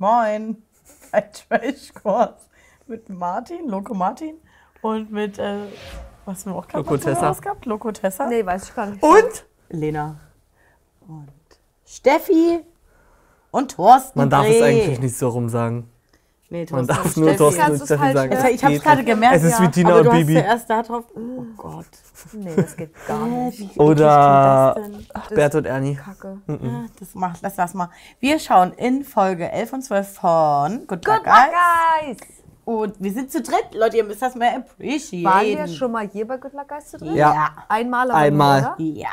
Moin. Ein Trashkurs mit Martin, Loco Martin und mit, äh, was haben wir auch gerade Loco Tessa. rausgehabt? Loco Tessa. Nee, weiß ich gar nicht. Und Lena. Und Steffi. Und Thorsten. Man darf es Dreh. eigentlich nicht so rum sagen. Nee, Man darf nur. Thorsten und Steffi sagen. hören? Also ich hab's Geht gerade gemerkt. Es ist ja. wie Tina und du Bibi. Hast zuerst da drauf. Oh Gott. Nee, das geht gar nicht. Oder? Bert und Ernie. Kacke. Ja, das macht, lass das mal. Wir schauen in Folge 11 und 12 von Good, Good Guys. guys! Und wir sind zu dritt, Leute, ihr müsst das mal appreciaten. Waren wir schon mal hier bei Good Luck Guys zu dritt? Ja. Einmal aber Einmal. Nur, oder? Ja.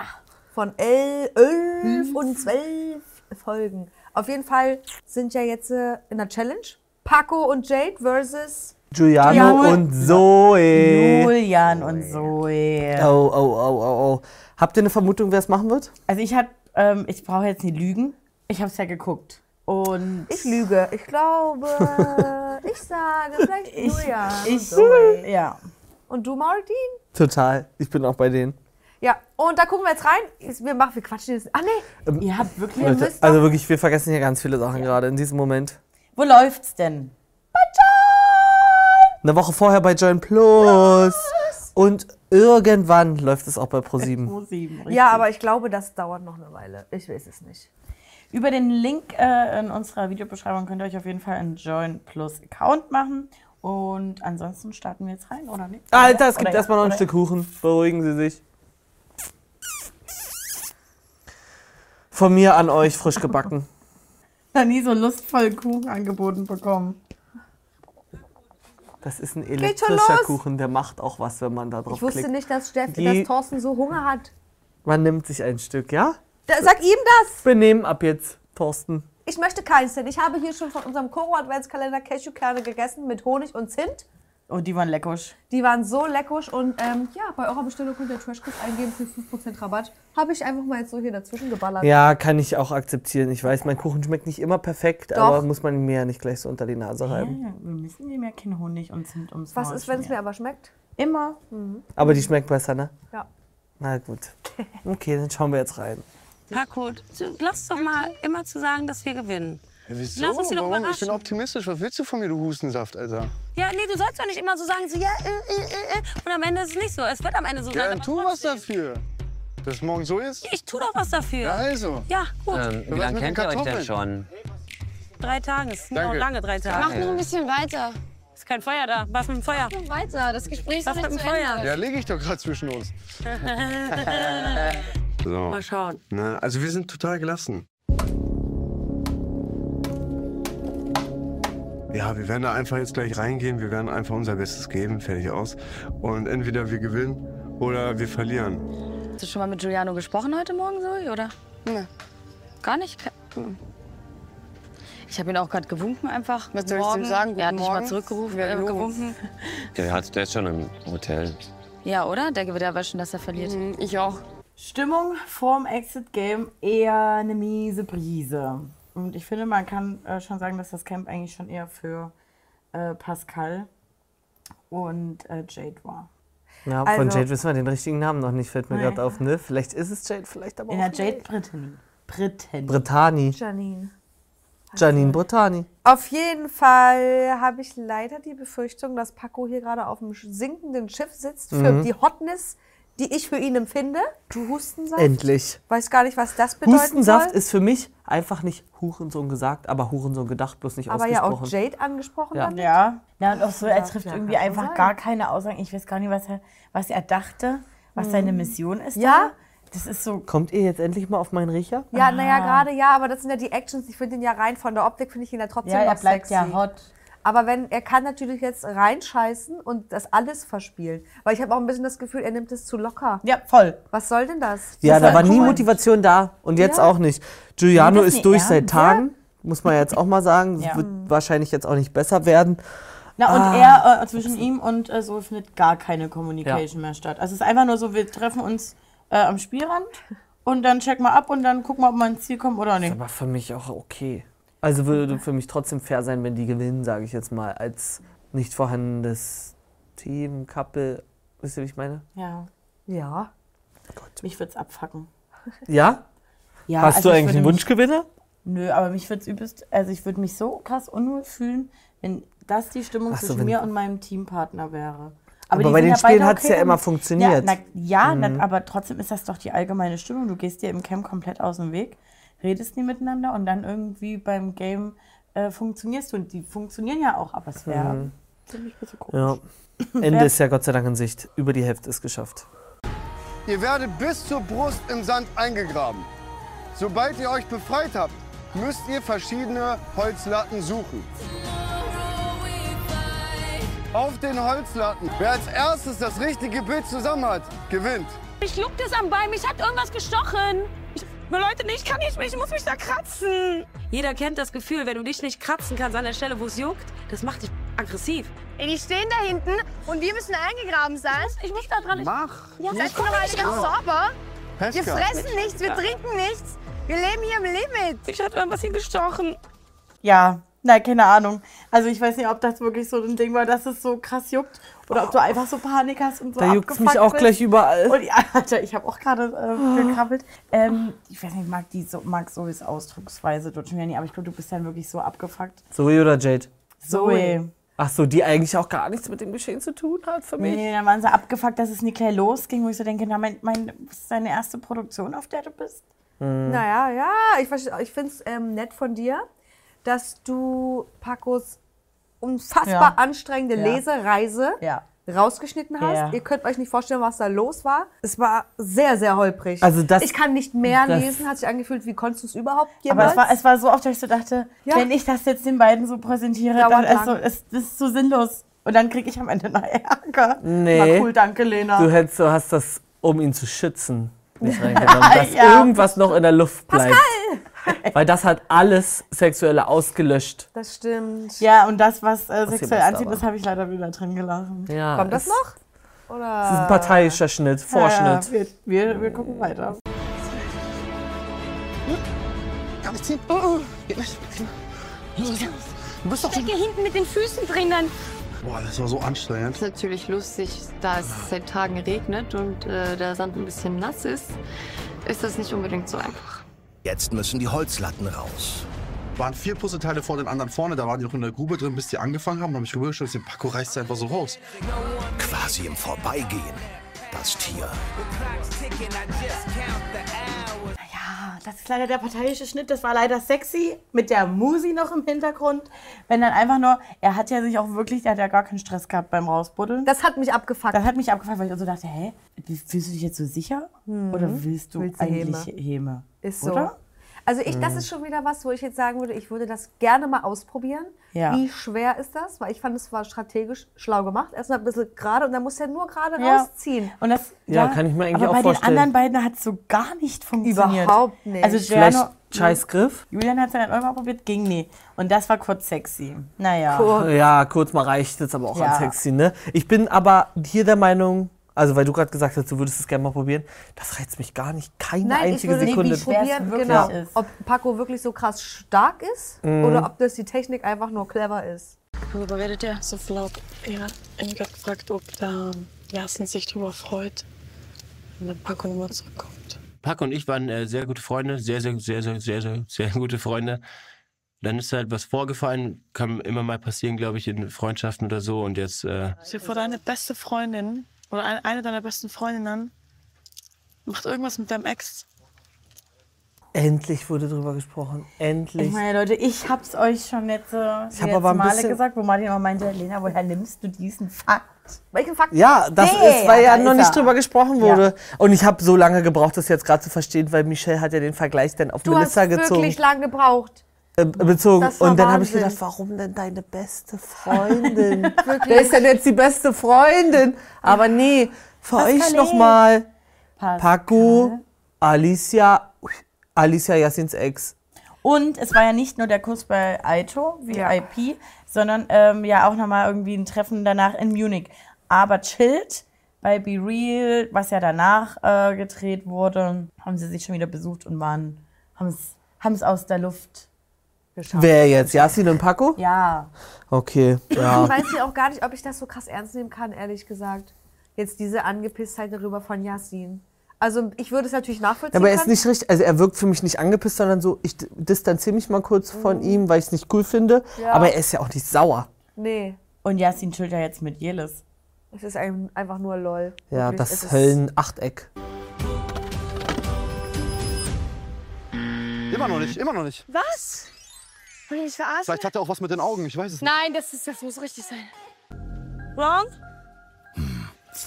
Von el- elf und zwölf Folgen. Auf jeden Fall sind ja jetzt äh, in der Challenge Paco und Jade versus Giuliano und Zoe. Julian und Zoe. Oh, oh, oh, oh, oh. Habt ihr eine Vermutung, wer es machen wird? Also ich hab, ähm, ich brauche jetzt nicht lügen. Ich habe es ja geguckt. Und Ich lüge. Ich glaube, ich sage vielleicht Julian und ich, Zoe. ja. Und du, Martin? Total. Ich bin auch bei denen. Ja, und da gucken wir jetzt rein. Wir machen, wir quatschen jetzt. Ah, nee. Ihr habt wirklich. Leute, also wirklich, wir vergessen hier ganz viele Sachen gerade in diesem Moment. Wo läuft's denn? Eine Woche vorher bei Join Plus. Und irgendwann läuft es auch bei Pro7. Pro 7, richtig. Ja, aber ich glaube, das dauert noch eine Weile. Ich weiß es nicht. Über den Link äh, in unserer Videobeschreibung könnt ihr euch auf jeden Fall einen Join Plus Account machen. Und ansonsten starten wir jetzt rein, oder nicht? Alter, es Oder gibt ja, erstmal noch ein? Stück Kuchen. Beruhigen Sie sich. Von mir an euch frisch gebacken. Noch nie so lustvoll Kuchen angeboten bekommen. Das ist ein elektrischer. Kuchen, der macht auch was, wenn man da drauf Ich wusste klickt. nicht, dass, Steff, Die- dass Thorsten so Hunger hat. Man nimmt sich ein Stück, ja? Da, sag ihm das! Benehmen ab jetzt, Thorsten. Ich möchte keins, denn ich habe hier schon von unserem Koro Adventskalender Cashewkerne gegessen mit Honig und Zimt. Oh, die waren leckisch. Die waren so leckisch und ähm, ja, bei eurer Bestellung könnt ihr Trashkurs eingeben für 5% Rabatt. Habe ich einfach mal jetzt so hier dazwischen geballert. Ja, kann ich auch akzeptieren. Ich weiß, mein Kuchen schmeckt nicht immer perfekt, Doch. aber muss man mir ja nicht gleich so unter die Nase reiben. ja, wir müssen dem ja kein Honig und Zimt ums Was Maul ist, wenn es mir aber schmeckt? Immer. Aber die schmeckt besser, ne? Ja. Na gut. Okay, dann schauen wir jetzt rein. Du- lass doch mal immer zu sagen, dass wir gewinnen. Ja, wieso? Lass uns die doch Warum? Ich überraschen. bin optimistisch. Was willst du von mir, du Hustensaft, Alter? Ja, nee, du sollst doch nicht immer so sagen, so ja, äh, äh, äh, äh. und am Ende ist es nicht so. Es wird am Ende so Ja, sein. dann aber tu was trotzdem. dafür. Dass es morgen so ist? Ich tu doch was dafür. Ja, also. Ja, gut. Ähm, wie was lange mit kennt ihr euch denn Kartoffeln? schon? Drei Tage. Es sind noch Danke. lange drei Mach Tage. noch ein bisschen weiter. Ist kein Feuer da. Was mit dem Feuer? Mach weiter. Das Gespräch ist Was mit nicht dem zu Feuer? Ende. Ja, lege ich doch gerade zwischen uns. So. Mal schauen. Na, also wir sind total gelassen. Ja, wir werden da einfach jetzt gleich reingehen. Wir werden einfach unser Bestes geben. Fertig aus. Und entweder wir gewinnen oder wir verlieren. Hast du schon mal mit Giuliano gesprochen heute Morgen, Zoe, oder? Nee. Gar nicht? Hm. Ich habe ihn auch gerade gewunken einfach. Was soll ich Morgen. ihm sagen? Er hat Guten dich mal Morgen? zurückgerufen, äh, gewunken. Der, hat, der ist schon im Hotel. Ja, oder? Der wird ja waschen, dass er verliert. Hm, Ich auch. Stimmung vorm Exit Game eher eine miese Brise. Und ich finde, man kann äh, schon sagen, dass das Camp eigentlich schon eher für äh, Pascal und äh, Jade war. Ja, von Also- Jade wissen wir den richtigen Namen noch nicht, fällt mir gerade auf, ne? Vielleicht ist es Jade, vielleicht aber In auch der Jade Brittany. Brittany. Brittani. Janine. Janine Brittani. Auf jeden Fall habe ich leider die Befürchtung, dass Paco hier gerade auf dem sinkenden Schiff sitzt für Mhm. die Hotness, die ich für ihn empfinde. Du Hustensaft. Endlich. Weiß gar nicht, was das bedeuten Hustensaft soll. ist für mich einfach nicht Hurensohn gesagt, aber Hurensohn gedacht, bloß nicht aber ja auch ausgesprochen. Jade angesprochen Ja. damit. Ja. Ja, und auch so, er trifft ja, irgendwie einfach sein. gar keine Aussagen. Ich weiß gar nicht, was er, was er dachte, was seine Mission ist. Ja. Da. Das ist so. Kommt ihr jetzt endlich mal auf meinen Riecher? Ja, naja, gerade ja, aber das sind ja die Actions. Ich finde ihn ja rein von der Optik, finde ich ihn ja trotzdem Ja, er noch bleibt sexy. ja hot. Aber wenn, er kann natürlich jetzt reinscheißen und das alles verspielen. Weil ich habe auch ein bisschen das Gefühl, er nimmt es zu locker. Ja, voll. Was soll denn das? Ja, Das da ist war nie. Motivation da und jetzt Ja. auch nicht. Giuliano das ist durch ernst. seit Tagen, muss man jetzt auch mal sagen. Ja. Das wird wahrscheinlich jetzt auch nicht besser werden. Na, und Ah. er, äh, zwischen ihm und äh, so findet gar keine Communication mehr statt. Also es ist einfach nur so, wir treffen uns äh, am Spielrand und dann checken wir ab und dann gucken wir, ob wir ins Ziel kommen oder nicht. Aber für mich auch okay. Also würde für mich trotzdem fair sein, wenn die gewinnen, sage ich jetzt mal, als nicht vorhandenes Team, Couple. Wisst ihr, wie ich meine? Ja, Ja. mich wird's abfacken. Ja? Ja, Hast also du ich eigentlich würde einen Wunschgewinner? Nö, aber mich würde es übelst, also ich würde mich so krass unwohl fühlen, wenn das die Stimmung so, zwischen mir und meinem Teampartner wäre. Aber die bei den ja Spielen beide hat's ja damit. immer funktioniert. Mhm. Ja, na, ja na, aber trotzdem ist das doch die allgemeine Stimmung. Du gehst dir im Camp komplett aus dem Weg, redest nie miteinander und dann irgendwie beim Game äh, funktionierst du. Und die funktionieren ja auch, aber es wäre Mhm. ziemlich ein bisschen komisch. Ja. Ende ist ja Gott sei Dank in Sicht. Über die Hälfte ist geschafft. Ihr werdet bis zur Brust im Sand eingegraben. Sobald ihr euch befreit habt, müsst ihr verschiedene Holzlatten suchen. Auf den Holzlatten. Wer als erstes das richtige Bild zusammen hat, gewinnt. Ich juckt es am Bein, mich hat irgendwas gestochen. Ich, Leute, nee, ich kann nicht mehr, ich muss mich da kratzen. Jeder kennt das Gefühl, wenn du dich nicht kratzen kannst an der Stelle, wo es juckt. Das macht dich aggressiv. Ey, die stehen da hinten und wir müssen eingegraben sein. Ich muss da dran. Ich, Mach! Ja, Seid ihr doch alle ganz sauber? Wir fressen nichts, wir trinken nichts. Wir leben hier im Limit. ich hatte irgendwas hier gestochen. Ja, na, keine Ahnung. Also ich weiß nicht, ob das wirklich so ein Ding war, dass es so krass juckt oder ob du einfach so Panik hast und so Da juckt mich auch bist. gleich überall. Und ja, Alter, ich habe auch gerade äh, gekrabbelt. Ähm, ich weiß nicht, ich mag die so, mag Zoes Ausdrucksweise dort schon wieder nicht, aber ich glaube, du bist dann wirklich so abgefuckt. Zoe oder Jade? Zoe. Ach so, die eigentlich auch gar nichts mit dem Geschehen zu tun hat für mich. Nee, dann waren sie abgefuckt, dass es nie gleich losging, wo ich so denke, na, mein, mein, was ist deine erste Produktion, auf der du bist? Naja, ja, ich, ich finde es ähm, nett von dir, dass du Pacos unfassbar Ja. anstrengende Ja. Lesereise Ja. rausgeschnitten hast. Ja. Ihr könnt euch nicht vorstellen, was da los war. Es war sehr, sehr holprig. Also das- ich kann nicht mehr das- lesen, hat sich angefühlt, wie konntest du es überhaupt Aber jemals? es war, es war so oft, dass ich so dachte, Ja. wenn ich das jetzt den beiden so präsentiere, Dauert dann ist, so, ist das ist so sinnlos. Und dann kriege ich am Ende noch Ärger. Nee. Na cool, danke, Lena. Du, hättest, du hast das, um ihn zu schützen, nicht reingenommen, dass Ja. irgendwas noch in der Luft bleibt. Weil das hat alles Sexuelle ausgelöscht. das stimmt. Ja, und das, was äh, sexuell anzieht, das habe ich leider wieder drin gelassen. Ja, Kommt das es- noch? Oder? Das ist ein parteiischer Schnitt, Vorschnitt. Ja, ja, wir, wir, wir gucken weiter. Kann ich ziehen? Geht nicht. Du bist doch Stecke hinten mit den Füßen drin, dann. Boah, das war so anstrengend. ist natürlich lustig, da es seit Tagen regnet und äh, der Sand ein bisschen nass ist, ist das nicht unbedingt so einfach. Jetzt müssen die Holzlatten raus. Waren vier Puzzleteile vor den anderen vorne, da waren die noch in der Grube drin, bis die angefangen haben. Dann habe ich rübergeschaut, den Paco reißt sie einfach so raus. Quasi im Vorbeigehen. Das Tier. Ja, das ist leider der parteiische Schnitt. Das war leider sexy. Mit der Musi noch im Hintergrund. Wenn dann einfach nur, er hat ja sich auch wirklich, der hat ja gar keinen Stress gehabt beim Rausbuddeln. Das hat mich abgefuckt. Das hat mich abgefragt, weil ich so dachte, hä, fühlst du dich jetzt so sicher? Oder willst du Mhm. Willst eigentlich Häme? Ist so. Oder? Also ich, das ist schon wieder was, wo ich jetzt sagen würde, ich würde das gerne mal ausprobieren. Ja. Wie schwer ist das? Weil ich fand, es war strategisch schlau gemacht. Erstmal ein bisschen gerade und dann muss er nur gerade Ja. rausziehen. Und das, Ja, kann ich mir eigentlich aber auch bei vorstellen. den anderen beiden hat es so gar nicht funktioniert. Überhaupt nicht. Also Vielleicht Giuliano, scheiß Griff. Julian hat es dann einmal probiert, ging nie. Und das war kurz sexy. Naja. Cool. Ja, kurz mal reicht jetzt aber auch Ja. an sexy, ne? Ich bin aber hier der Meinung, also weil du gerade gesagt hast, du würdest es gerne mal probieren, das reizt mich gar nicht. Keine Nein, ich einzige würde Sekunde. nicht probieren, wirklich genau, ist. ob Paco wirklich so krass stark ist Mhm. oder ob das die Technik einfach nur clever ist. Worüber redet ihr? So. Er hat ihn gerade gefragt, ob da Jasen sich drüber freut, wenn Paco nochmal zurückkommt. Pack und ich waren äh, sehr gute Freunde, sehr, sehr, sehr, sehr, sehr, sehr, sehr gute Freunde. Dann ist halt was vorgefallen, kann immer mal passieren, glaube ich, in Freundschaften oder so. Und jetzt, äh, dir vor, deine beste Freundin oder ein- eine deiner besten Freundinnen macht irgendwas mit deinem Ex. Endlich wurde drüber gesprochen. Endlich. Ich meine, Leute, ich hab's euch schon jetzt, äh, Ich hab aber ein Male bisschen- gesagt, wo Martin immer meinte, Lena, woher nimmst du diesen Fakt? Welchen Fakt? Ja, das Nee, ist, weil ja noch nicht er. drüber gesprochen wurde. Und ich habe so lange gebraucht, das jetzt gerade zu verstehen, weil Michelle hat ja den Vergleich dann auf Du hast Melissa gezogen. wirklich lang gebraucht. Äh, bezogen. Und dann habe ich gedacht, warum denn deine beste Freundin? Wer ist denn jetzt die beste Freundin? Aber nee, für euch Pascale. nochmal Pascal. Paco, Alicia, Alicia Yassins Ex. Und es war ja nicht nur der Kuss bei Aito, VIP, sondern ähm, ja auch nochmal irgendwie ein Treffen danach in Munich. Aber chillt bei Be Real, was ja danach äh, gedreht wurde, haben sie sich schon wieder besucht und waren, haben es aus der Luft geschafft. Wer jetzt? Yassin und Paco? Ja. Okay, Ich ja. weiß ja auch gar nicht, ob ich das so krass ernst nehmen kann, ehrlich gesagt. Jetzt diese Angepisstheit darüber von Yassin. Also ich würde es natürlich nachvollziehen. Aber er ist können. nicht richtig, also er wirkt für mich nicht angepisst, sondern so, ich distanziere mich mal kurz von ihm, weil ich es nicht cool finde. Mhm. Ja. Aber er ist ja auch nicht sauer. Nee, Und Yasin chillt ja jetzt mit Jelis. es ist ein- einfach nur lol. Ja, Wirklich, das Höllenachteck. Immer noch nicht, immer noch nicht. Was? Will ich verarschen? Vielleicht hat er auch was mit den Augen, ich weiß es nicht. Nein, das, ist, das muss richtig sein. Ron?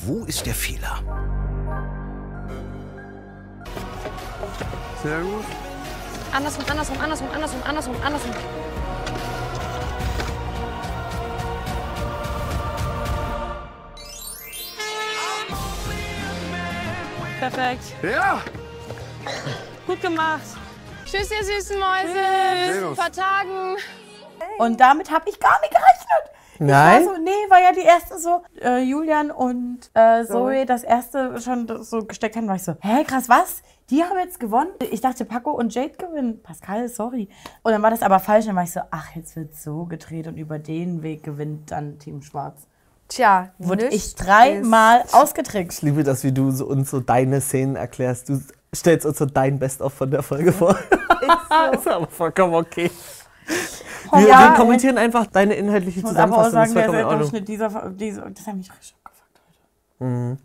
Wo ist der Fehler? Sehr gut. Andersrum, andersrum, andersrum, andersrum, andersrum, andersrum. Perfekt. Ja! Gut gemacht. Tschüss, ihr süßen Mäuse. Servus. Vertagen. Und damit habe ich gar nicht gerechnet. Nein? Ich war so, nee, war ja die erste so, äh, Julian und äh, Zoe das erste schon so gesteckt haben, war ich so, hä, krass, was? Die haben jetzt gewonnen? Ich dachte, Paco und Jade gewinnen. Pascal, sorry. Und dann war das aber falsch. Dann war ich so, ach, jetzt wird so gedreht und über den Weg gewinnt dann Team Schwarz. Tja, Wurde ich dreimal ausgetrickst. Ich liebe das, wie du so, uns so deine Szenen erklärst. Du stellst uns so dein Best-of von der Folge vor. ist aber vollkommen okay. Wir, Ja, wir kommentieren einfach deine inhaltliche Ich muss aber auch Zusammenfassung. Das sagen, ist der. Durchschnitt dieser, dieser, das hat mich richtig abgefuckt.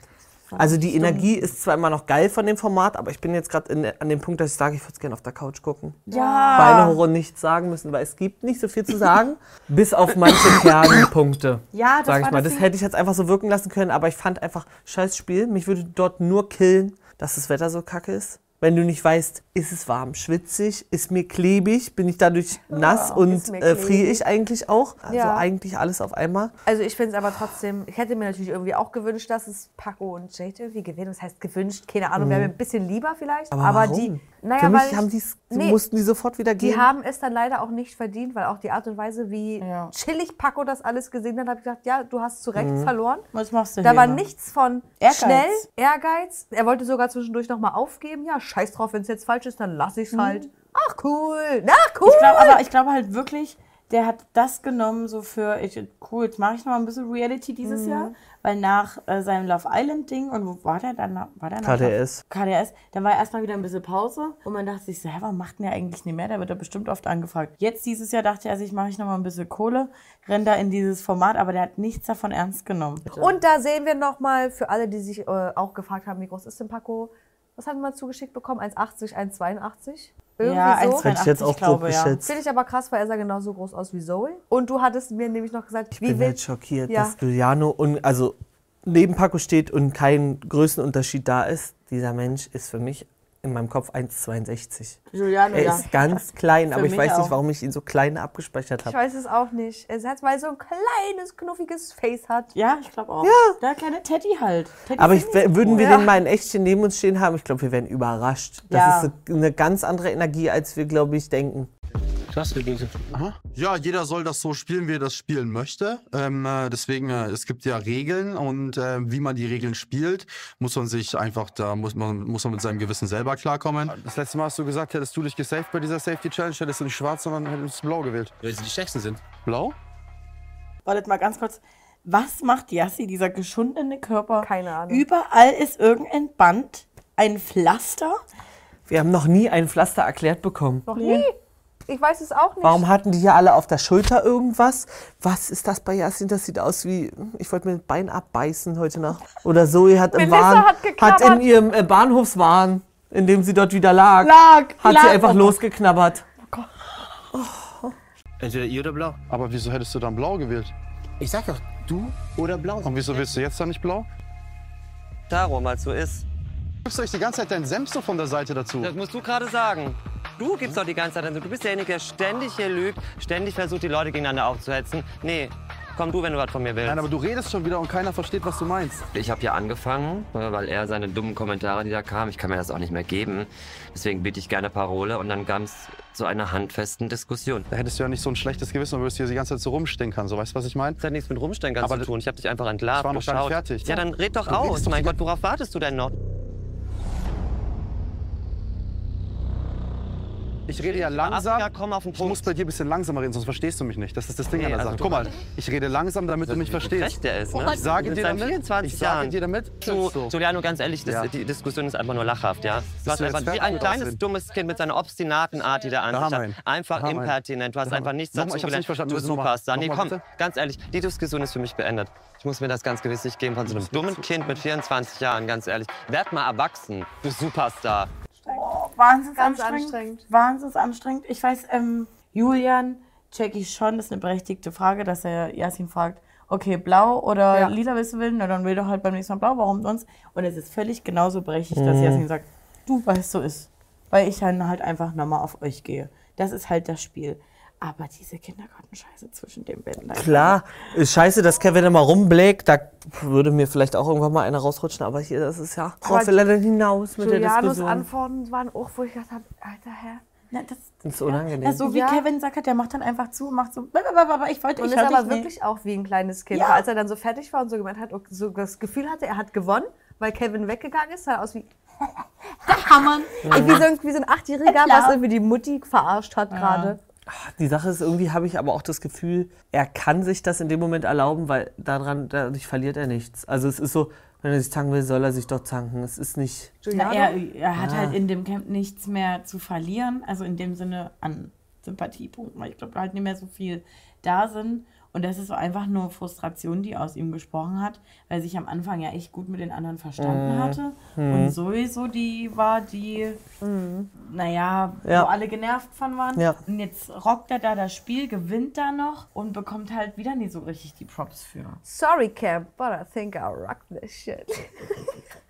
Also die Energie ist zwar immer noch geil von dem Format, aber ich bin jetzt gerade an dem Punkt, dass ich sage, ich würde es gerne auf der Couch gucken. Ja. Und nichts sagen müssen, weil es gibt nicht so viel zu sagen, bis auf manche Kernpunkte. Ja, das Sag ich mal. das Das hätte ich jetzt einfach so wirken lassen können, aber ich fand einfach, scheiß Spiel, mich würde dort nur killen, dass das Wetter so kacke ist. Wenn du nicht weißt, ist es warm, schwitzig, ist mir klebig, bin ich dadurch nass und ist mir äh, friere ich eigentlich auch. Also Ja. eigentlich alles auf einmal. Also ich finde es aber trotzdem, ich hätte mir natürlich irgendwie auch gewünscht, dass es Paco und Jade irgendwie gewinnen. Das heißt gewünscht, keine Ahnung, wäre mir ein bisschen lieber vielleicht. Mhm. Aber, warum? die, naja, Für mich haben die's, Nee. mussten die sofort wieder gehen. die haben es dann leider auch nicht verdient, weil auch die Art und Weise, wie Ja. chillig Paco das alles gesehen hat, habe ich gedacht, ja, du hast zu Recht Mhm. verloren. Was machst du Da hier war immer? nichts von Ehrgeiz. schnell, Ehrgeiz. Er wollte sogar zwischendurch nochmal aufgeben. Ja, scheiß drauf, wenn es jetzt falsch ist, dann lass ich es halt. Ach cool, na cool. Ich glaube aber, ich glaube halt wirklich, der hat das genommen so für, ich, cool, jetzt mache ich noch mal ein bisschen Reality dieses Mhm. Jahr, weil nach äh, seinem Love Island Ding und wo war der dann? War der nach KDS. KDS, dann war erstmal wieder ein bisschen Pause und man dachte sich so, hä, warum macht denn der eigentlich nicht mehr? Der wird ja bestimmt oft angefragt. Jetzt dieses Jahr dachte er sich, mache ich noch mal ein bisschen Kohle, renn da in dieses Format, aber der hat nichts davon ernst genommen. Und da sehen wir nochmal, für alle, die sich äh, auch gefragt haben, wie groß ist denn Paco? Was haben wir zugeschickt bekommen? 1,80, 1,82? Irgendwie ja, so. 1,82 Hätte ich jetzt auch glaube, ja. Finde ich aber krass, weil er sah genauso groß aus wie Zoe. Und du hattest mir nämlich noch gesagt, Ich wie bin halt schockiert, Ja. dass Giuliano und also neben Paco steht und kein Größenunterschied da ist. Dieser Mensch ist für mich in meinem Kopf 1,62. Giuliano, Er ja. ist ganz klein, Für aber ich weiß auch. nicht, warum ich ihn so klein abgespeichert Ich habe. weiß es auch nicht. Er hat, weil er so ein kleines, knuffiges Face hat. Ja, ich glaube auch. Ja. Der kleine Teddy halt. Teddy Aber ich, würden wir Ja. den mal in Echtchen neben uns stehen haben, ich glaube, wir wären überrascht. Das Ja. ist eine, eine ganz andere Energie, als wir, glaube ich, denken. Krass, Denise. Ja, jeder soll das so spielen, wie er das spielen möchte. Ähm, äh, deswegen, äh, es gibt ja Regeln und äh, wie man die Regeln spielt, muss man sich einfach, da muss man, muss man mit seinem Gewissen selber klarkommen. Das letzte Mal hast du gesagt, hättest du dich gesaved bei dieser Safety Challenge, hättest du nicht schwarz, sondern hättest du blau gewählt. Weil sie die stärksten sind. Blau? Wartet mal ganz kurz. Was macht Yassi, dieser geschundene Körper? Keine Ahnung. Überall ist irgendein Band, ein Pflaster. Wir haben noch nie ein Pflaster erklärt bekommen. Noch nie. Ich weiß es auch nicht. Warum hatten die hier alle auf der Schulter irgendwas? Was ist das bei Yasin? Das sieht aus wie, ich wollte mir das Bein abbeißen heute Nacht. Oder Zoe hat im Wahn, hat hat in ihrem äh, Bahnhofswahn, in dem sie dort wieder lag, Lag, hat lag. sie einfach Oh. losgeknabbert. Entweder ihr oder blau. Aber wieso hättest du dann blau gewählt? Ich sag doch, du oder blau. Und wieso willst du jetzt dann nicht blau? Darum, es so ist. Du gibst euch die ganze Zeit deinen Senf so von der Seite dazu. Das musst du gerade sagen. Du gibst doch die ganze Zeit, du bist derjenige, der ständig hier lügt, ständig versucht, die Leute gegeneinander aufzuhetzen. Nee, komm du, wenn du was von mir willst. Nein, aber du redest schon wieder und keiner versteht, was du meinst. Ich habe hier angefangen, äh, weil er seine dummen Kommentare, die da kamen, ich kann mir das auch nicht mehr geben. Deswegen biete ich gerne Parole und dann kam es zu einer handfesten Diskussion. Da hättest du ja nicht so ein schlechtes Gewissen und würdest hier die ganze Zeit so rumstinkern. So, weißt du, was ich meine? Das hat nichts mit Rumstein Aber zu tun. Ich habe dich einfach entlarvt, ich war noch gar nicht geschaut. fertig. Ja, dann red doch Du aus. doch mein Gott, worauf wartest du denn noch? Ich rede ja langsam. Ich muss bei dir ein bisschen langsamer reden, sonst verstehst du mich nicht. Das ist das Ding Nee, an der also Sache. du- Guck mal, ich rede langsam, damit du mich verstehst. Der ist, ne? Ich sage dir damit, 24 ich sage dir damit, Du, so. Juliano, ganz ehrlich, das, Ja. die Diskussion ist einfach nur lachhaft, ja? Du hast einfach wie ein kleines, Ausreden? dummes Kind mit seiner obstinaten Art, die Da ihn. Einfach Da impertinent. Du hast Da einfach nichts dazu gelernt. nicht verstanden. Du Superstar. Nee, komm, bitte? ganz ehrlich, die Diskussion ist für mich beendet. Ich muss mir das ganz gewiss nicht geben von so einem dummen Kind mit 24 Jahren, ganz ehrlich. Werd mal erwachsen, du Superstar. Wahnsinns Ganz anstrengend. anstrengend. Wahnsinns anstrengend. Ich weiß, ähm, Julian, check ich schon, das ist eine berechtigte Frage, dass er Yasin fragt, okay, blau oder Ja. lila willst du will, na dann will doch halt beim nächsten Mal blau, warum sonst? Und es ist völlig genauso berechtigt, dass Mhm. Yasin sagt, du weißt, so ist. Weil ich dann halt einfach nochmal auf euch gehe. Das ist halt das Spiel. Aber diese Kindergartenscheiße zwischen den da- Klar, ist scheiße, dass Kevin immer rumblägt. Da würde mir vielleicht auch irgendwann mal einer rausrutschen. Aber hier, das ist ja. Worauf will er denn hinaus mit der Julianos Diskussion? Antworten waren auch, wo ich gedacht habe, alter Herr. Na, das, Das ist unangenehm. ja, so wie Ja. Kevin sagt, der macht dann einfach zu, macht so, aber ich wollte, Und ich ist hör aber dich nicht. wirklich auch wie ein kleines Kind. Ja. Weil Als er dann so fertig war und so gemeint hat, und so das Gefühl hatte, er hat gewonnen, weil Kevin weggegangen ist, sah er aus wie. Da kann man. Wie, so, ein- wie so ein Achtjähriger, was irgendwie die Mutti verarscht hat gerade. Die Sache ist, irgendwie habe ich aber auch das Gefühl, er kann sich das in dem Moment erlauben, weil daran, dadurch verliert er nichts. Also es ist so, wenn er sich zanken will, soll er sich doch zanken. Es ist nicht. Na, er, er hat Ah. halt in dem Camp nichts mehr zu verlieren, also in dem Sinne an Sympathiepunkten, weil ich glaube, halt nicht mehr so viel da sind. Und das ist so einfach nur Frustration, die aus ihm gesprochen hat, weil er sich am Anfang ja echt gut mit den anderen verstanden Mhm. hatte. Mhm. Und sowieso die war, die, naja, Ja. wo alle genervt von waren. Ja. Und jetzt rockt er da das Spiel, gewinnt da noch und bekommt halt wieder nie so richtig die Props für. Sorry, Camp, but I think I rock this shit.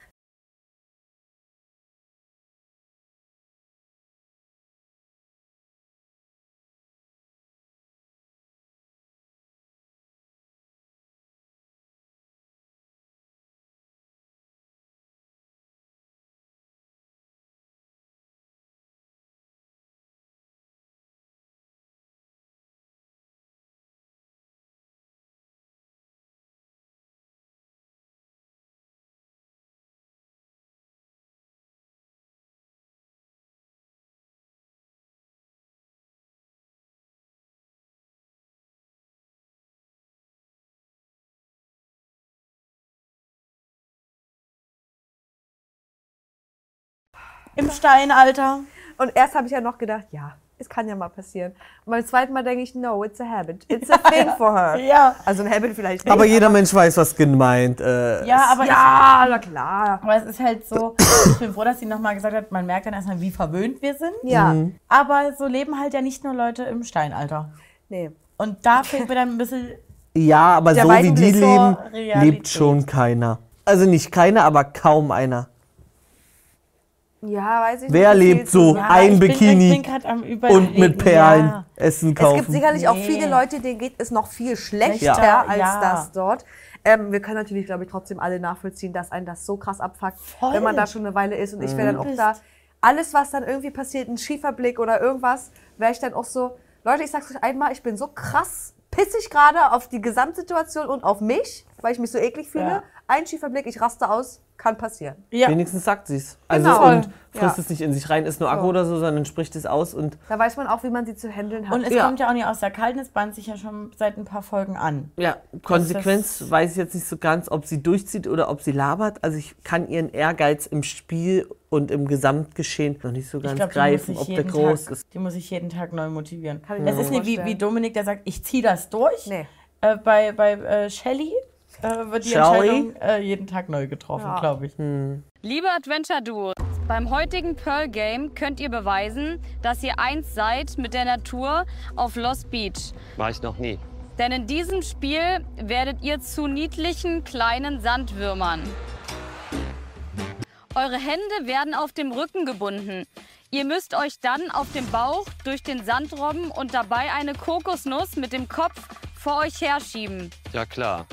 Im Steinalter. Und erst habe ich ja noch gedacht, ja, es kann ja mal passieren. Und beim zweiten Mal denke ich, no, it's a habit. It's a thing for her. Ja. Also ein Habit vielleicht nicht. Aber jeder Mensch weiß, was gemeint äh, Ja, ist. aber Ja, na klar. Aber es ist halt so, ich bin froh, dass sie nochmal gesagt hat, man merkt dann erstmal, wie verwöhnt wir sind. Ja. Mhm. Aber so leben halt ja nicht nur Leute im Steinalter. Nee. Und da fehlt mir dann ein bisschen. Ja, aber so wie die leben, Realität. lebt schon keiner. Also nicht keiner, aber kaum einer. Ja, weiß ich Wer nicht. wie lebt so zu- ein ich bin- Bikini ich bin und mit Perlen ja. Essen Es kaufen? gibt sicherlich auch Nee. viele Leute, denen geht es noch viel schlechter Ja. als Ja. das dort. Ähm, wir können natürlich, glaube ich, trotzdem alle nachvollziehen, dass einen das so krass abfuckt, Voll. wenn man da schon eine Weile ist. Und ich wäre dann Mhm. auch da, alles, was dann irgendwie passiert, ein schiefer Blick oder irgendwas, wäre ich dann auch so, Leute, ich sag's euch einmal, ich bin so krass pissig gerade auf die Gesamtsituation und auf mich, weil ich mich so eklig fühle. Ja. Ein schiefer Blick, ich raste aus, kann passieren. Ja. Wenigstens sagt sie es. Also Genau. und frisst Ja. es nicht in sich rein, ist nur Akku So. oder so, sondern spricht es aus und Da weiß man auch, wie man sie zu handeln hat. Und es Ja. kommt ja auch nicht aus der Kalten, es bahnt sich ja schon seit ein paar Folgen an. ja, Konsequenz weiß ich jetzt nicht so ganz, ob sie durchzieht oder ob sie labert. Also ich kann ihren Ehrgeiz im Spiel und im Gesamtgeschehen noch nicht so ganz die, greifen, ob der jeden groß Tag- ist. die muss ich jeden Tag neu motivieren. Kann ich Es ist nicht wie, wie Dominik, der sagt, ich ziehe das durch. Nee. Äh, bei bei äh, Shelly äh, wird die Shelly? Entscheidung äh, jeden Tag neu getroffen, Ja. glaube ich. Liebe Adventure-Duos, beim heutigen Pearl Game könnt ihr beweisen, dass ihr eins seid mit der Natur auf Lost Beach. War ich noch nie. Denn in diesem Spiel werdet ihr zu niedlichen kleinen Sandwürmern. Eure Hände werden auf dem Rücken gebunden. Ihr müsst euch dann auf dem Bauch durch den Sand robben und dabei eine Kokosnuss mit dem Kopf vor euch herschieben. Ja, klar.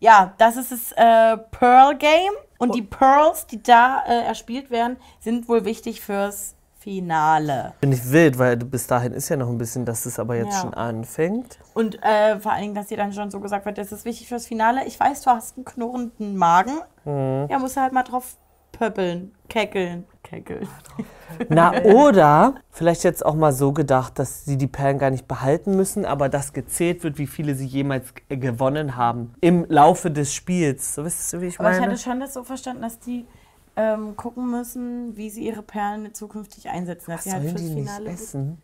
Ja, das ist das äh, Pearl Game. Und die Pearls, die da äh, erspielt werden, sind wohl wichtig fürs Finale. Finde ich wild, weil bis dahin ist ja noch ein bisschen, dass es aber jetzt Ja. schon anfängt. Und äh, vor allen Dingen, dass dir dann schon so gesagt wird, das ist wichtig fürs Finale. Ich weiß, du hast einen knurrenden Magen. Mhm. Ja, musst du halt mal drauf pöppeln, keckeln, keckeln. Na, oder vielleicht jetzt auch mal so gedacht, dass sie die Perlen gar nicht behalten müssen, aber dass gezählt wird, wie viele sie jemals g- gewonnen haben im Laufe des Spiels. So wisst ihr, wie ich Aber ich meine? hatte schon das so verstanden, dass die ähm, gucken müssen, wie sie ihre Perlen zukünftig einsetzen. Dass Was sie halt fürs die nicht Finale essen?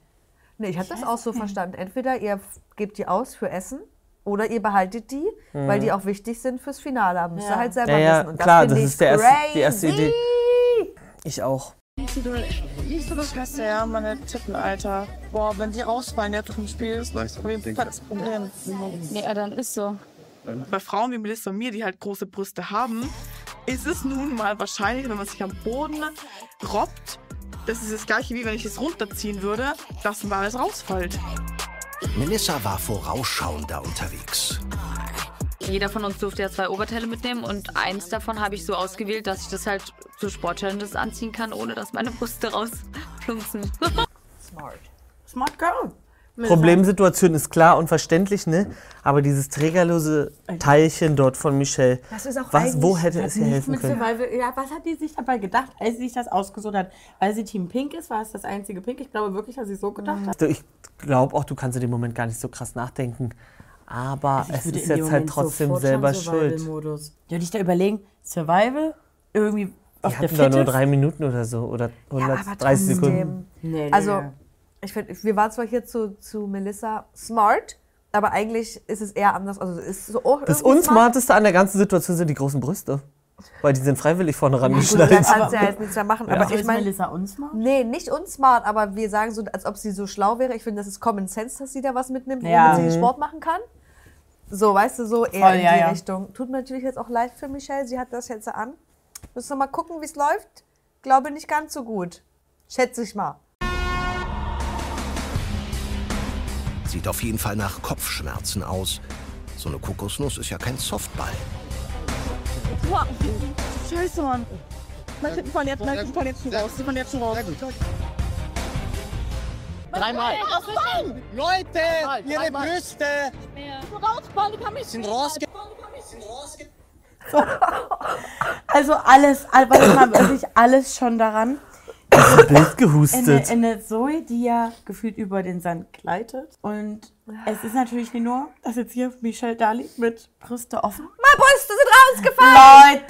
Nee, ich habe das auch so verstanden. Entweder ihr gebt die aus für Essen oder ihr behaltet die, Mhm. weil die auch wichtig sind fürs Finale. Da müsst ihr Ja. halt selber Ja, ja, wissen. Und klar, das ich ist der erste, die erste. Idee. Ich auch. Nicht so das Beste, ja, meine Tippen, Alter. Boah, wenn die rausfallen jetzt vom Spiel, ist das das Problem. Ja, dann ist so. Bei Frauen wie Melissa und mir, die halt große Brüste haben, ist es nun mal wahrscheinlich, wenn man sich am Boden robbt, das ist das gleiche wie wenn ich es runterziehen würde, dass mal alles rausfällt. Melissa war vorausschauender unterwegs. Jeder von uns durfte ja zwei Oberteile mitnehmen und eins davon habe ich so ausgewählt, dass ich das halt zu Sportchallenges anziehen kann, ohne dass meine Brüste rausplumpsen. Smart. Smart Girl. Problemsituation ist klar und verständlich, ne? Aber dieses trägerlose Teilchen dort von Michelle, Das ist auch was, wo hätte Hat es ihr helfen können? Survival, ja, was hat die sich dabei gedacht, als sie sich das ausgesucht hat? Weil sie Team Pink ist, war es das einzige Pink? Ich glaube wirklich, dass sie so gedacht hat. Also ich glaube auch, du kannst in dem Moment gar nicht so krass nachdenken. Aber Also Ich es würde ist jetzt halt trotzdem selber schuld. Survival-Modus. Ja, dich da überlegen, Survival, irgendwie auf Die der hatten doch nur Fitness. drei Minuten oder so oder Ja, 130 aber Sekunden. Nee, nee, Also, nee. Ich finde, wir waren zwar hier zu, zu Melissa smart, aber eigentlich ist es eher anders. Also, ist so auch Das irgendwie smart. Unsmarteste an der ganzen Situation sind die großen Brüste. Weil die sind freiwillig vorne Gut, da rangeschnallt. kannst du ja jetzt nichts mehr machen. Ja. Aber ich ist meine, Melissa unsmart? Nee, nicht unsmart, aber wir sagen so, als ob sie so schlau wäre. Ich finde, das ist Common Sense, dass sie da was mitnimmt, Ja. womit sie Mhm. Sport machen kann. So, weißt du, so eher Voll, in ja, die ja. Richtung. Tut mir natürlich jetzt auch leid für Michelle, sie hat das jetzt an. Müssen wir mal gucken, wie es läuft. Glaube nicht ganz so gut. Schätze ich mal. Sieht auf jeden Fall nach Kopfschmerzen aus. So eine Kokosnuss ist ja kein Softball. Boah, scheiße, Mann. Mein Tippen fallen jetzt, mein Tippen fallen jetzt schon raus. Die fallen jetzt schon raus. Dreimal. Leute, ihre Brüste sind rausge... Also alles, all- warte mal, wirklich alles schon daran. Bild Eine, gehustet. eine Zoe, die ja gefühlt über den Sand gleitet. Und es ist natürlich nicht nur, dass jetzt hier Michelle da liegt mit Brüste offen. Meine Brüste sind rausgefallen!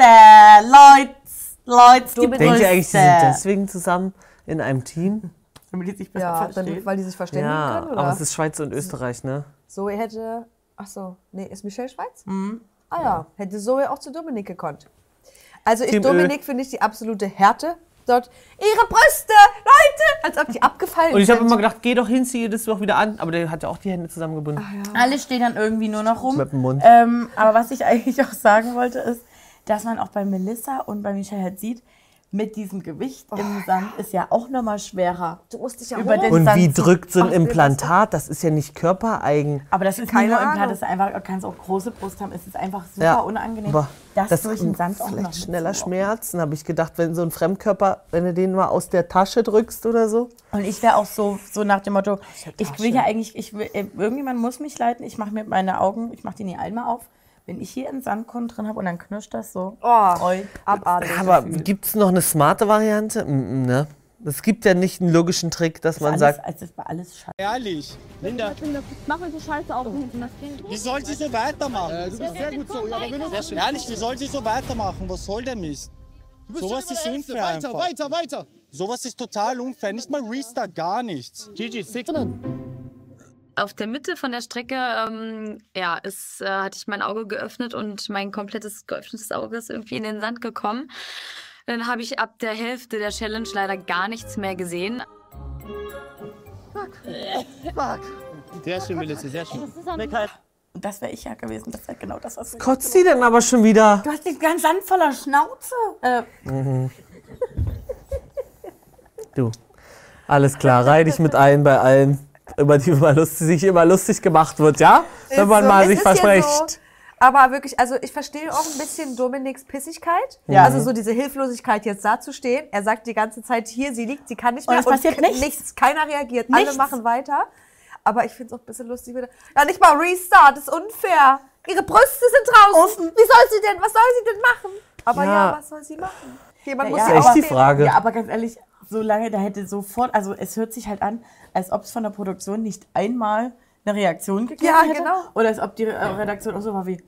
Leute, Leute, Leute, die Denkt ihr eigentlich, die sind Brüste. deswegen zusammen in einem Team? Damit die sich besser Ja, verstehen. damit, weil die sich verständigen Ja, können, oder? aber es ist Schweiz und Österreich, ne? Zoe hätte. Ach so, nee, ist Michelle Schweiz? Ah ja, hätte Zoe auch zu Dominik gekonnt. Also ich, Team. Dominik finde ich die absolute Härte. Dort, ihre Brüste, Leute! Als ob die abgefallen Und ich habe sind. immer gedacht, geh doch hin, zieh das doch wieder an. Aber der hat ja auch die Hände zusammengebunden. Alle stehen dann irgendwie nur noch rum. Mit dem Mund. Ähm, aber was ich eigentlich auch sagen wollte, ist, dass man auch bei Melissa und bei Michelle halt sieht, mit diesem Gewicht im Sand ist ja auch nochmal schwerer. Du musst dich ja über den Und Sand wie drückt so ein Ach, Implantat? Das ist ja nicht körpereigen. Aber das ist Keine nur Implantat, Ahnung. das ist einfach, du kannst auch große Brust haben. Es ist einfach super Ja, unangenehm, aber das, das durch den Sand auch noch vielleicht schneller. Schmerzen, habe ich gedacht, wenn so ein Fremdkörper, wenn du den mal aus der Tasche drückst oder so. Und ich wäre auch so, so nach dem Motto, ich will ja eigentlich, ich will, äh, irgendjemand muss mich leiten, ich mache mir meine Augen, ich mache die nie einmal auf. Wenn ich hier einen Sandkorn drin habe und dann knirscht das so. Oh, Oi. abartig. Aber gibt es noch eine smarte Variante? Mm, mm, ne? Es gibt ja nicht einen logischen Trick, dass man alles, sagt, als ist bei alles scheiße. Ehrlich, Linda, Mach mir so Scheiße auf das wie soll sie so weitermachen? du bist sehr gut so. Ja, aber du Ehrlich, wie soll sie so weitermachen? Was soll der Mist? Sowas ist unfair Weiter, einfach. weiter, weiter. Sowas ist total unfair. Nicht mal Restart, gar nichts. GG, sick. Auf der Mitte von der Strecke, ähm, ja, ist, äh, hatte ich mein Auge geöffnet und mein komplettes geöffnetes Auge ist irgendwie in den Sand gekommen. Dann habe ich ab der Hälfte der Challenge leider gar nichts mehr gesehen. Sehr schön, Melissa, sehr schön. Und das wäre ich ja gewesen, das wäre genau das, was wir kotzt die denn aber schon wieder? Du hast den ganzen Sand voller Schnauze. Äh, Mhm. Du, alles klar, reih dich mit ein bei allen, über die immer lustig, sich immer lustig gemacht wird, ja? Wenn Ist man so, mal es sich verspricht. So, aber wirklich, also ich verstehe auch ein bisschen Dominiks Pissigkeit. Ja. Also so diese Hilflosigkeit jetzt dazustehen. Er sagt die ganze Zeit hier, sie liegt, sie kann nicht Und mehr. es passiert k- nichts. Keiner reagiert, Nichts. alle machen weiter. Aber ich finde es auch ein bisschen lustig. Wieder. Ja, nicht mal Restart, ist unfair. Ihre Brüste sind draußen. Wie soll sie denn, was soll sie denn machen? Aber ja, Ja. was soll sie machen? Jemand Ja, muss ja, auch die Frage. Ja, aber ganz ehrlich, solange da hätte sofort, also es hört sich halt an, als ob es von der Produktion nicht einmal eine Reaktion gegeben Ja, hätte. genau. Oder als ob die äh, Redaktion auch so war wie,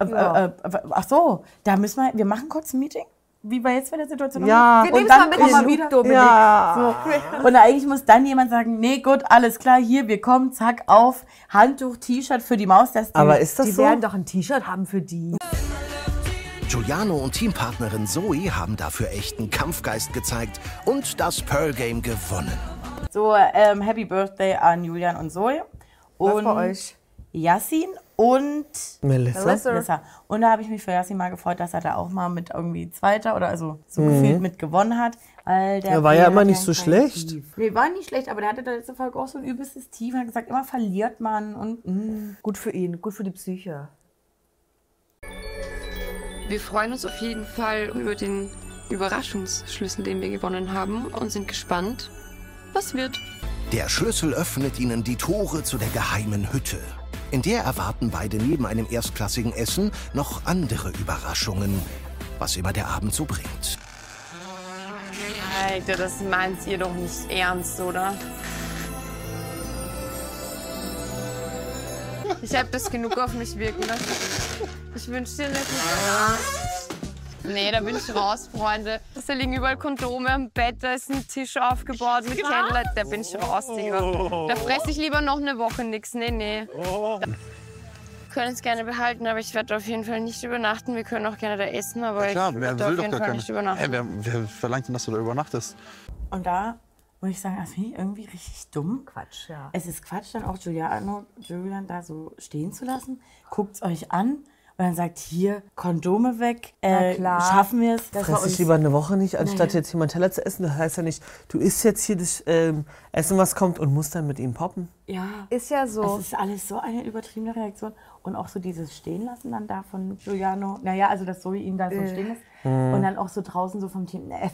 äh, Ja. äh, ach so, da müssen wir, wir machen kurz ein Meeting. Wie bei jetzt bei der Situation. Ja. Wir und nehmen's dann mal mit den wieder. Dominik. Ja. So. Und eigentlich muss dann jemand sagen, nee, gut, alles klar, hier, wir kommen, zack, auf, Handtuch, T-Shirt für die Maus. Dass die, Aber ist das Die so? werden doch ein T-Shirt haben für die. Giuliano und Teampartnerin Zoe haben dafür echten Kampfgeist gezeigt und das Pearl Game gewonnen. So, ähm, Happy Birthday an Julian und Zoe. Und bei euch? Yassin und Melissa. Melissa. Und da habe ich mich für Yassin mal gefreut, dass er da auch mal mit irgendwie Zweiter oder also so Mhm. gefühlt mit gewonnen hat. Weil der Er war ja immer nicht so schlecht. Tief. Nee, war nicht schlecht, aber der hatte da letzte Folge auch so ein übelstes Tief und hat gesagt, immer verliert man und mm. Gut für ihn, gut für die Psyche. Wir freuen uns auf jeden Fall über den Überraschungsschlüssel, den wir gewonnen haben und sind gespannt, was wird. Der Schlüssel öffnet ihnen die Tore zu der geheimen Hütte. In der erwarten beide neben einem erstklassigen Essen noch andere Überraschungen, was immer der Abend so bringt. Alter, das meint ihr doch nicht ernst, oder? Ich hab das genug auf mich wirken lassen. Ich wünsche dir nicht. Nee, da bin ich raus, Freunde. Da liegen überall Kondome am Bett, da ist ein Tisch aufgebaut mit Candlelight. Da bin ich raus, Digga. Da fresse ich lieber noch eine Woche nix. Nee, nee. Wir können es gerne behalten, aber ich werde auf jeden Fall nicht übernachten. Wir können auch gerne da essen, aber Klar, ich wer werde will auf doch jeden gar Fall keine. nicht übernachten. Ey, wer, wer verlangt denn, dass du da übernachtest? Und da muss ich sagen, das finde ich irgendwie richtig dumm. Quatsch, ja. Es ist Quatsch, dann auch Giuliano, Julian da so stehen zu lassen. Guckt es euch an und dann sagt, hier, Kondome weg, äh, klar. schaffen wir es. Fress ich lieber eine Woche nicht, anstatt jetzt hier meinen Teller zu essen. Das heißt ja nicht, du isst jetzt hier das ähm, Essen, was kommt und musst dann mit ihm poppen. Ja. Ist ja so. Es ist alles so eine übertriebene Reaktion. Und auch so dieses Stehenlassen dann da von Giuliano. Naja, also dass Zoe ihn da so Äh. stehen lässt. Mhm. Und dann auch so draußen so vom Team, ne,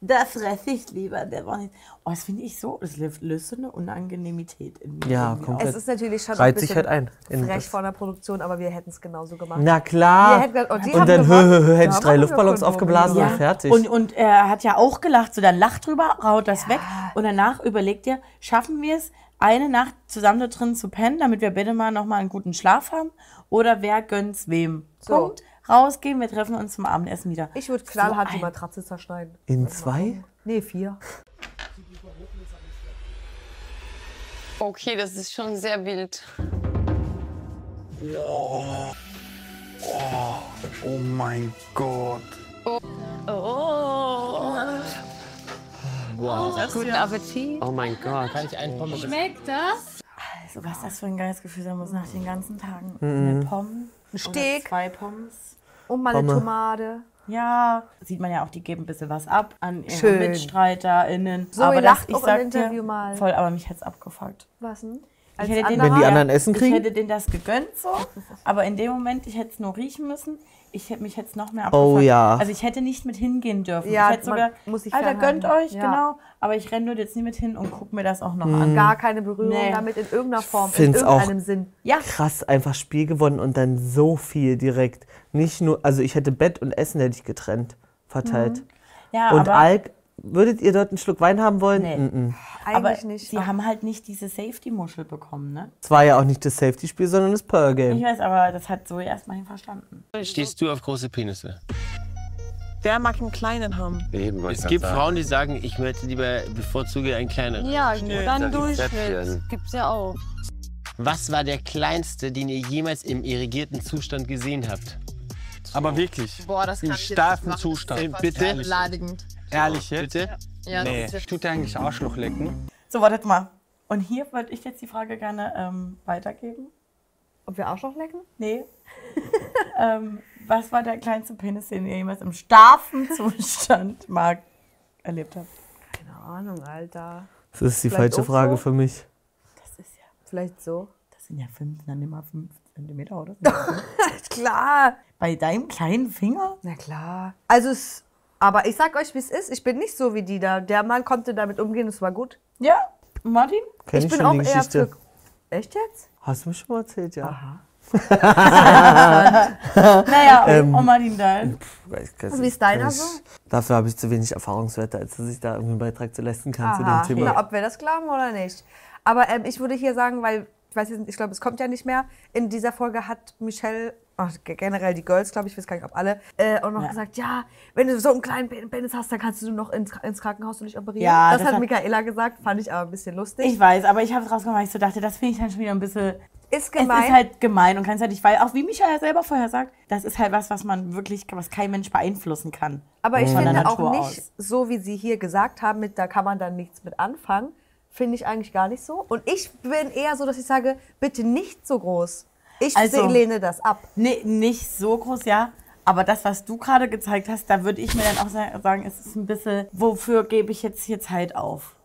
das fresse ich lieber. Der war nicht. Oh, das finde ich so, das löst so eine Unangenehmität in mir. Ja, irgendwie komplett. Es ist natürlich schon Reiht ein sich bisschen halt ein in frech das. von der Produktion, aber wir hätten es genauso gemacht. Na klar. Hätten gesagt, oh, die und dann hö, gewonnen. hö, hö, hätte Da ich drei wir Luftballons Kondome. aufgeblasen Ja. und fertig. Und, und er hat ja auch gelacht, so dann lacht drüber, haut das weg. Und danach überlegt ihr, schaffen wir es, eine Nacht zusammen da drin zu pennen, damit wir bitte mal nochmal einen guten Schlaf haben? Oder wer gönnt's wem? So. Punkt. Rausgehen, wir treffen uns zum Abendessen wieder. Ich würde knallhart die ein- Matratze zerschneiden. in zwei? Nee, vier. Okay, das ist schon sehr wild. Oh, oh mein Gott. Oh. Wow. Guten Appetit. Oh mein Gott. Kann ich einen Pommes Schmeckt das? Also, was das für ein geiles Gefühl sein muss nach den ganzen Tagen. Mhm. Eine Pommes. Ein Steak. Zwei Pommes. Und mal eine. Tomate. Ja, sieht man ja auch, die geben ein bisschen was ab an ihre Schön. MitstreiterInnen. Zoe aber lacht das, ich auch im Interview mal. Voll, aber mich hätte es abgefuckt. Was denn? Ich Als hätte den? Wenn die anderen Essen Ich kriegen? hätte denen das gegönnt so, aber in dem Moment, ich hätte es nur riechen müssen. Ich hätte mich jetzt noch mehr Oh abgefuckt. ja. Also ich hätte nicht mit hingehen dürfen. Ja, ich hätte man sogar, muss sich Alter, gönnt euch, Ja. genau. Aber ich renne dort jetzt nie mit hin und gucke mir das auch noch Mhm. an. Gar keine Berührung Nee. damit in irgendeiner Form, in find's auch irgendeinem Sinn. Ja. Krass, einfach Spiel gewonnen und dann so viel direkt. Nicht nur, also ich hätte Bett und Essen hätte ich getrennt, verteilt. Ja, und aber, Alk, würdet ihr dort einen Schluck Wein haben wollen? Nee. Mm -mm. aber Eigentlich nicht. sie haben halt nicht diese Safety-Muschel bekommen, ne? Es war ja auch nicht das Safety-Spiel, sondern das Pearl Ich weiß, aber das hat so erstmal nicht verstanden. Stehst du auf große Penisse? Der mag einen kleinen haben. Eben, wollte Es gibt grad Frauen, die sagen, ich möchte lieber bevorzuge einen kleineren. Ja, Nö. dann Durchschnitt. Zäpfchen. Gibt's ja auch. Was war der kleinste, den ihr jemals im irrigierten Zustand gesehen habt? Aber wirklich. Boah, das kann Im starken. Zustand. Äh, bitte? Beleidigend. Ehrlich jetzt? Bitte? Ja, Nee. das ist Tut der eigentlich Arschloch lecken? So, wartet mal. Und hier würde ich jetzt die Frage gerne ähm, weitergeben. Ob wir Arschloch lecken? Nee. ähm, was war der kleinste Penis, den ihr jemals im starken Zustand mal erlebt habt? Keine Ahnung, Alter. Das ist die Vielleicht falsche Frage so? für mich. Das ist ja, Vielleicht so. das sind ja fünf, dann immer fünf Zentimeter, oder? Klar. Bei deinem kleinen Finger? Na klar. Also es, aber ich sag euch, wie es ist. Ich bin nicht so wie die da. Der Mann konnte damit umgehen, es war gut. Ja, Martin? Kenn ich, ich bin schon auch die eher für. Echt jetzt? Hast du mir schon mal erzählt, ja. Aha. Naja, Ähm, Martin Dahl. Also wie ist deiner so? Dafür habe ich zu wenig Erfahrungswerte, als dass ich da irgendwie einen Beitrag zu leisten kann zu Aha, dem Thema. na, ob wir das glauben oder nicht. Aber ähm, ich würde hier sagen, weil, ich weiß jetzt nicht, ich glaube, es kommt ja nicht mehr, in dieser Folge hat Michelle, ach, ge- generell die Girls, glaube ich, ich weiß gar nicht, ob alle, äh, auch noch Ja. gesagt, ja, wenn du so einen kleinen Pen- Penis hast, dann kannst du noch ins, ins Krankenhaus und dich operieren. Ja, das, das hat hat- Michaela gesagt, fand ich aber ein bisschen lustig. Ich weiß, aber ich habe es rausgemacht, weil ich so dachte, das finde ich dann schon wieder ein bisschen. Ist Es gemein. ist halt gemein und gleichzeitig, weil auch wie Michael selber vorher sagt, das ist halt was, was man wirklich, was kein Mensch beeinflussen kann. Aber ich finde auch nicht, aus. so wie Sie hier gesagt haben, mit da kann man dann nichts mit anfangen, finde ich eigentlich gar nicht so. Und ich bin eher so, dass ich sage, bitte nicht so groß. Ich Also- lehne das ab. Nee, nicht so groß, ja. Aber das, was du gerade gezeigt hast, da würde ich mir dann auch sa- sagen, es ist ein bisschen, wofür gebe ich jetzt hier Zeit auf?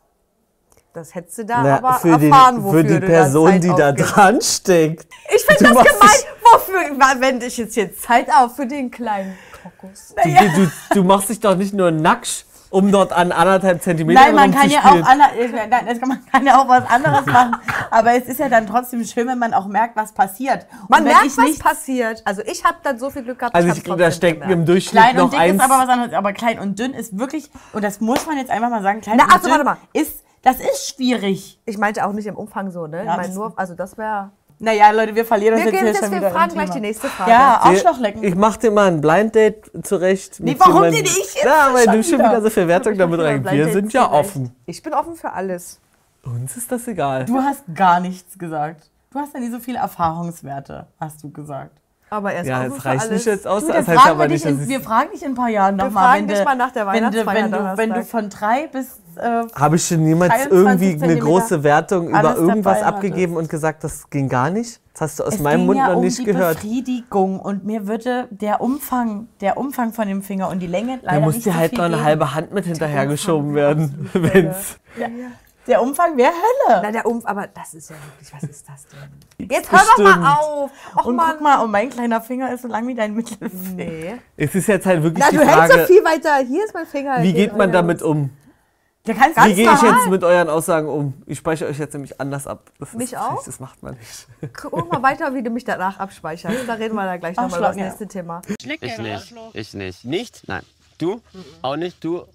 Das hättest du da Na, aber für, den, erfahren, wofür für die du Person, da Zeit die da dran steckt. Ich finde das gemein. Wofür wende ich jetzt hier Zeit auf für den kleinen Kokos? Du, du, du, du machst dich doch nicht nur nackt, um dort an anderthalb Zentimeter Nein, man kann ja auch ander, äh, nein, das kann, man kann ja auch was anderes machen. Aber es ist ja dann trotzdem schön, wenn man auch merkt, was passiert. Und Man merkt, ich was nicht passiert. Also ich habe dann so viel Glück gehabt. Also ich glaube, trotzdem da stecken gemerkt. im Durchschnitt klein noch und dick eins. ist aber was anderes. Aber klein und dünn ist wirklich, und das muss man jetzt einfach mal sagen, klein Na, und also, dünn warte mal. ist, das ist schwierig. Ich meinte auch nicht im Umfang so, ne? Ja, ich meine nur, also das wäre. Naja, Leute, wir verlieren uns Wir jetzt gehen hier jetzt, schon wir wieder im fragen gleich Thema. die nächste Frage. Ja, Arschlochlecken. Ich mach dir mal ein Blind Date zurecht. Nee, warum denn ich jetzt Ja, weil du schon wieder? wieder so viel Wertung damit rein. Wir sind ja offen. Ich bin offen für alles. Uns ist das egal. Du hast gar nichts gesagt. Du hast ja nie so viele Erfahrungswerte, hast du gesagt. Aber er ist Ja, offen für reicht alles. nicht jetzt aus. Du, Das heißt fragen aber wir, nicht, in, wir fragen dich in ein paar Jahren Wir nochmal. fragen wenn dich du- mal nach der wenn du, wenn, du, wenn du von drei bis äh, Habe ich schon niemals 23 irgendwie eine große Wertung über irgendwas abgegeben und gesagt, das ging gar nicht? Das hast du aus es meinem ging Mund ja noch um nicht die gehört. Befriedigung und mir würde der Umfang, der Umfang von dem Finger und die Länge leider Da muss nicht dir so halt noch eine halbe Hand mit hinterhergeschoben werden. Wenn's Ja. Der Umfang wäre Hölle. Na, der Umf, aber das ist ja wirklich, was ist das denn? Jetzt hör doch mal auf. Och, und Mann. guck mal, und mein kleiner Finger ist so lang wie dein Mittelfinger. Nee. es ist jetzt halt wirklich Na, die du hältst doch viel weiter. Hier ist mein Finger. wie geht man damit um? Der kannst Wie gehe ich jetzt mit euren Aussagen um? Ich speichere euch jetzt nämlich anders ab. Das Mich ist, auch? Das macht man nicht. Guck mal weiter, wie du mich danach abspeicherst. Da reden wir dann gleich nochmal über das nächste Thema. Ich nicht. Ich nicht. Nicht? Nein. Du? Auch nicht? Du?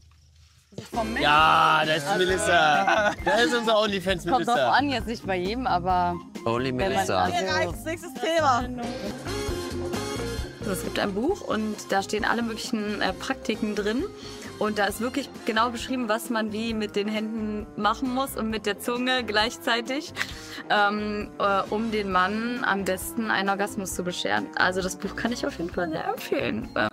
Ja, da ist Melissa. Da ist unser OnlyFans Kommt drauf Melissa. an, jetzt nicht bei jedem, aber Only Melissa. also, Nächstes Thema. es gibt ein Buch und da stehen alle möglichen äh, Praktiken drin. Und da ist wirklich genau beschrieben, was man wie mit den Händen machen muss und mit der Zunge gleichzeitig, ähm, äh, um den Mann am besten einen Orgasmus zu bescheren. Also das Buch kann ich auf jeden Fall sehr empfehlen. Äh,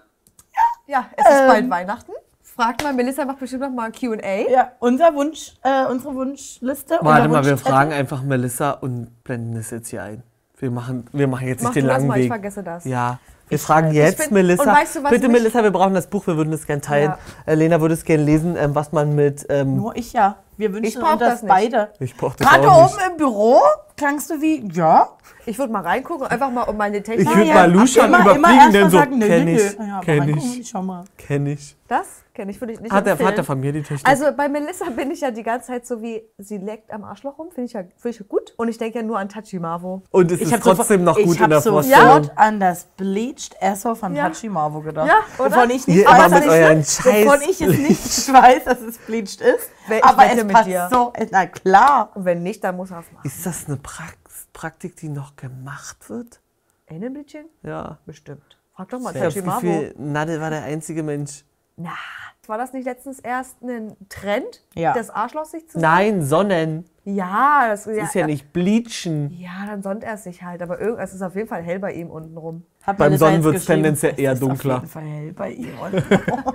Ja, es ist Ähm. bald Weihnachten. Fragt mal, Melissa macht bestimmt noch mal ein Q&A. Ja, unser Wunsch, äh, unsere Wunschliste. Warte unser mal, wir fragen einfach Melissa und blenden das jetzt hier ein. Wir machen, wir machen jetzt Mach nicht den langen mal, ich Weg. vergesse das. Ja. Wir fragen jetzt find- Melissa. und weißt du, was Bitte, Melissa, wir brauchen das Buch, wir würden es gerne teilen. Ja. Äh, Lena würde es gerne lesen, ähm, was man mit. Ähm, Nur ich ja. Wir wünschen Ich uns das, das beide. ich brauche das Gerade auch nicht. oben im Büro klangst du wie, ja. Ich würde mal reingucken, einfach mal um meine Technik. Ich würde ja, mal Luschan immer- immer überfliegen, erst denn so. sagen, kenn ich. Ja, kenn ich, ich schon mal. kenn ich. Das kenne ich, würde ich nicht Hat der. Vater von mir die Technik. Also bei Melissa bin ich ja die ganze Zeit so wie, sie leckt am Arschloch rum, finde ich, ja, find ich ja gut. Und ich denke ja nur an Tachimavo. und es Ich ist trotzdem noch ich gut in der sofort Vorstellung. an das Bleached Esso von Ja. Hachimavo gedacht. Ja, oder? Wovon ich nicht Ihr weiß, immer dass Scheiß wovon ich es nicht weiß, dass es Bleached ist. Ich aber es passt so, na klar. Und wenn nicht, dann muss er es machen. Ist das eine Prax Praktik, die noch gemacht wird? Innenbleaching? Ja. Bestimmt. Frag doch mal. Gefühl, Nadel war der einzige Mensch. Na, war das nicht letztens erst ein Trend, Ja. das Arschloch sich zu Nein, Sonnen. Ja, das Das ist ja nicht bleachen. Ja, dann sonnt er sich halt. Aber es ist auf jeden Fall hell bei ihm unten rum. Hat Beim Sonnen jetzt wird es tendenziell eher es ist dunkler. Auf jeden Fall hell bei ihr.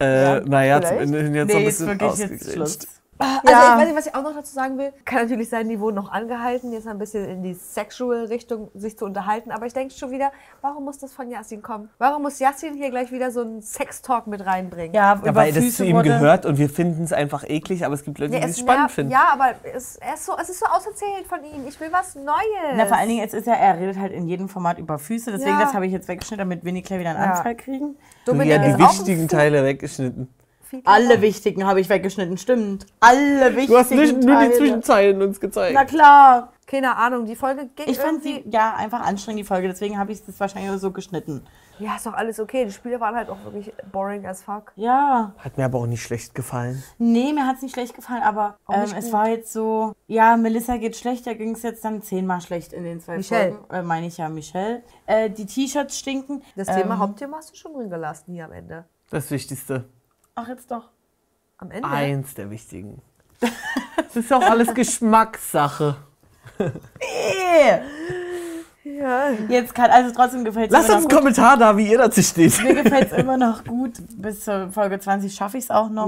Äh, naja, vielleicht. zum Ende hin jetzt nee, noch ein ist bisschen wirklich jetzt. Schluss. Also Ja. ich weiß nicht, was ich auch noch dazu sagen will. Kann natürlich sein, die wurden noch angehalten, jetzt ein bisschen in die Sexual-Richtung sich zu unterhalten. Aber ich denke schon wieder, warum muss das von Yassin kommen? Warum muss Yassin hier gleich wieder so einen Sex-Talk mit reinbringen? Ja, Ja, weil das zu ihm wurde- gehört und wir finden es einfach eklig, aber es gibt Leute, Ja, die es spannend finden. Ja, aber es, er ist so, es ist so auserzählt von ihm. Ich will was Neues. Na, vor allen Dingen, jetzt ist er, er redet halt in jedem Format über Füße, deswegen Ja. das habe ich jetzt weggeschnitten, damit wir nicht gleich wieder einen Ja. Anfall kriegen. Dominik ja, die wichtigen Teile weggeschnitten. Alle wichtigen habe ich weggeschnitten, stimmt. Alle wichtigen Du hast nicht nur die. Zwischenzeilen uns gezeigt. Na klar. Keine Ahnung, die Folge ging Ich fand sie ja einfach anstrengend, die Folge. Deswegen habe ich das wahrscheinlich auch so geschnitten. Ja, ist doch alles okay. Die Spiele waren halt auch wirklich boring as fuck. Ja. Hat mir aber auch nicht schlecht gefallen. Nee, mir hat es nicht schlecht gefallen, aber ähm, es war jetzt so, ja, Melissa geht schlecht, da ging es jetzt dann zehnmal schlecht in den zwei Michelle. Folgen. Äh, meine ich ja, Michelle. Äh, die T-Shirts stinken. Das Thema Ähm, Hauptthema hast du schon drin gelassen hier am Ende. Das Wichtigste. Ach, jetzt doch. Am Ende? Eins der wichtigen. Das ist auch alles Geschmackssache. Eh. Ja. Jetzt kann, also trotzdem gefällt es Lasst mir uns einen gut. Kommentar da, wie ihr dazu steht. Mir gefällt es immer noch gut. Bis zur Folge 20 schaffe ich es auch noch.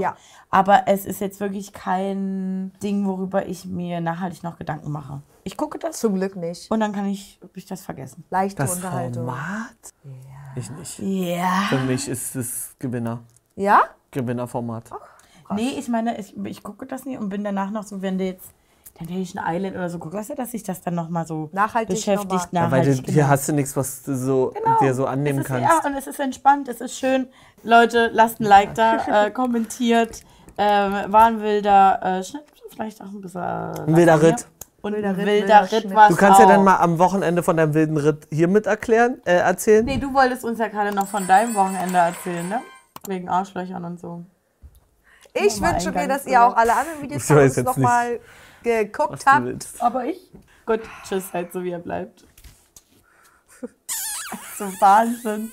Aber es ist jetzt wirklich kein Ding, worüber ich mir nachhaltig noch Gedanken mache. Ich gucke das. Zum Glück nicht. Und dann kann ich, ich das vergessen. Leichte Das Unterhaltung. Format? Ich nicht. Ja. Für mich ist es Gewinner. Ja? Gewinnerformat. Nee, ich meine, ich, ich gucke das nie und bin danach noch so, wenn du jetzt Temptation Island oder so guckst, du, dass sich das dann nochmal so Nachhaltig beschäftigt. Ja, weil du, Nachhaltig, hier genau. hast du nichts, was du so, dir so annehmen ist, kannst. Ja, und es ist entspannt, es ist schön. Leute, lasst ein Like da, äh, kommentiert. Ähm, war ein wilder äh, Schnitt, vielleicht auch ein bisschen. Äh, Ein wilder Lasagne. Ritt. Und Wilder ein Ritt, wilder wilder Ritt war Du kannst ja dann mal am Wochenende von deinem wilden Ritt hier mit erklären, äh, erzählen. Nee, du wolltest uns ja gerade noch von deinem Wochenende erzählen, ne? Wegen Arschlöchern und so. Ich Nochmal wünsche mir, dass ihr auch alle anderen Videos von uns nochmal geguckt habt. Aber ich? Gut, tschüss, halt so wie er bleibt. so Wahnsinn.